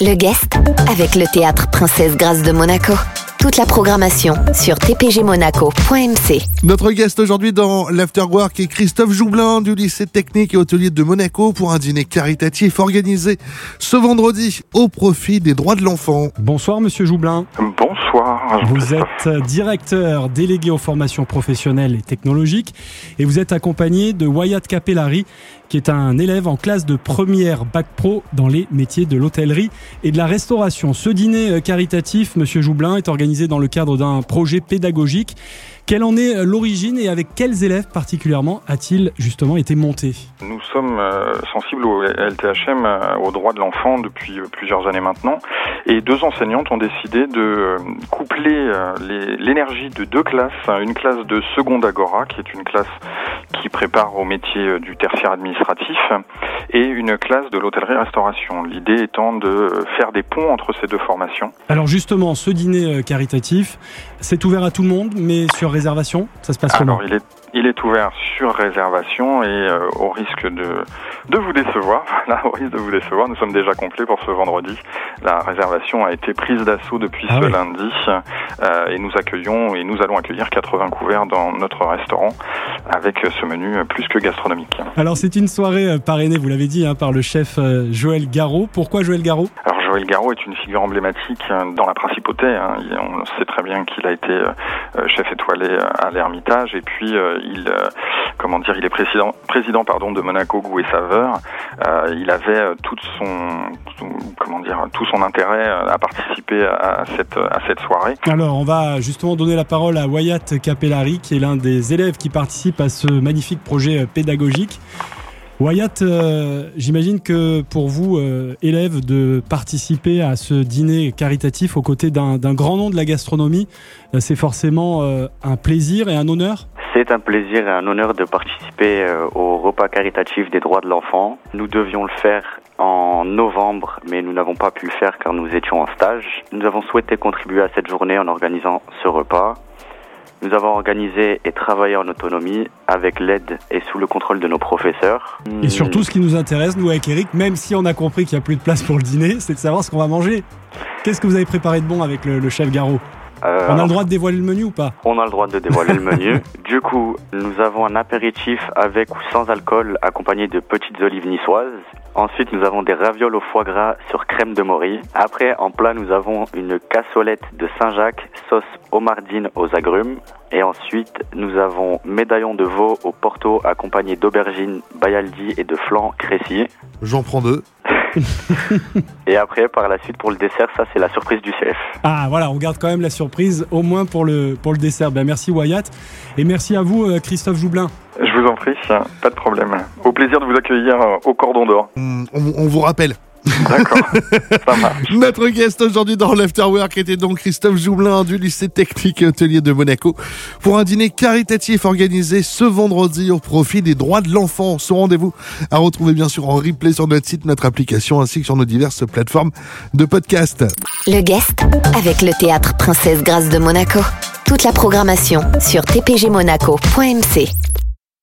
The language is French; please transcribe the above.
Le guest avec le théâtre Princesse Grâce de Monaco. Toute la programmation sur tpgmonaco.mc. Notre guest aujourd'hui dans l'Afterwork est Christophe Joublin du lycée technique et hôtelier de Monaco pour un dîner caritatif organisé ce vendredi au profit des droits de l'enfant. Bonsoir Monsieur Joublin. Bonsoir. Vous êtes directeur délégué aux formations professionnelles et technologiques et vous êtes accompagné de Wyatt Capellari qui est un élève en classe de première bac pro dans les métiers de l'hôtellerie et de la restauration. Ce dîner caritatif, Monsieur Joublin, est organisé dans le cadre d'un projet pédagogique. Quelle en est l'origine et avec quels élèves particulièrement a-t-il justement été monté Nous sommes euh, sensibles au LTHM, euh, aux droits de l'enfant depuis euh, plusieurs années maintenant, et deux enseignantes ont décidé de coupler l'énergie de deux classes, une classe de seconde agora, qui est une classe qui prépare au métier du tertiaire administratif, et une classe de l'hôtellerie-restauration. L'idée étant de faire des ponts entre ces deux formations. Alors justement, ce dîner caritatif, c'est ouvert à tout le monde, mais sur réservation Ça se passe comment? Il est, il est ouvert sur réservation et euh, au risque de, de vous décevoir, là, au risque de vous décevoir, nous sommes déjà complets pour ce vendredi. La réservation a été prise d'assaut depuis Ah ce oui. lundi euh, et nous accueillons et nous allons accueillir 80 couverts dans notre restaurant avec ce menu plus que gastronomique. Alors c'est une soirée euh, parrainée, vous l'avez dit, hein, par le chef euh, Joël Garraud. Pourquoi Joël Garraud? Alors Joël Garraud est une figure emblématique euh, dans la principauté. hein. On sait très bien qu'il a été euh, euh, chef étoilé euh, à l'Ermitage et puis il, comment dire, il est président, pardon de Monaco Goût et Saveur. Il avait toute son, comment dire, tout son intérêt à participer à cette soirée. Alors on va justement donner la parole à Wyatt Capellari, qui est l'un des élèves qui participe à ce magnifique projet pédagogique. Wyatt, euh, j'imagine que pour vous, euh, élèves, de participer à ce dîner caritatif aux côtés d'un grand nom de la gastronomie, euh, c'est forcément euh, un plaisir et un honneur? C'est un plaisir et un honneur de participer au repas caritatif des droits de l'enfant. Nous devions le faire en novembre, mais nous n'avons pas pu le faire car nous étions en stage. Nous avons souhaité contribuer à cette journée en organisant ce repas. Nous avons organisé et travaillé en autonomie avec l'aide et sous le contrôle de nos professeurs. Et surtout, ce qui nous intéresse, nous avec Eric, même si on a compris qu'il n'y a plus de place pour le dîner, c'est de savoir ce qu'on va manger. Qu'est-ce que vous avez préparé de bon avec le, chef Garot? Euh, On a le droit de dévoiler le menu ou pas? On a le droit de dévoiler le menu. Du coup, nous avons un apéritif avec ou sans alcool accompagné de petites olives niçoises. Ensuite, nous avons des ravioles au foie gras sur crème de mori. Après, en plat, nous avons une cassolette de Saint-Jacques, sauce homardine aux agrumes. Et ensuite, nous avons médaillon de veau au porto accompagné d'aubergines, bayaldi et de flan crécy. J'en prends deux. Et après, par la suite, pour le dessert, ça c'est la surprise du chef. Ah voilà, on garde quand même la surprise, au moins pour le, pour le dessert. Ben, merci Wyatt. Et merci à vous, euh, Christophe Joublin. Je vous en prie, pas de problème. Au plaisir de vous accueillir euh, au cordon d'or. Hum, On, on vous rappelle. D'accord, ça marche. Notre guest aujourd'hui dans l'Afterwork était donc Christophe Joublin du lycée technique et hôtelier de Monaco pour un dîner caritatif organisé ce vendredi au profit des droits de l'enfant. Ce rendez-vous à retrouver bien sûr en replay sur notre site, notre application ainsi que sur nos diverses plateformes de podcast. Le guest avec le théâtre Princesse Grâce de Monaco. Toute la programmation sur tpgmonaco.mc.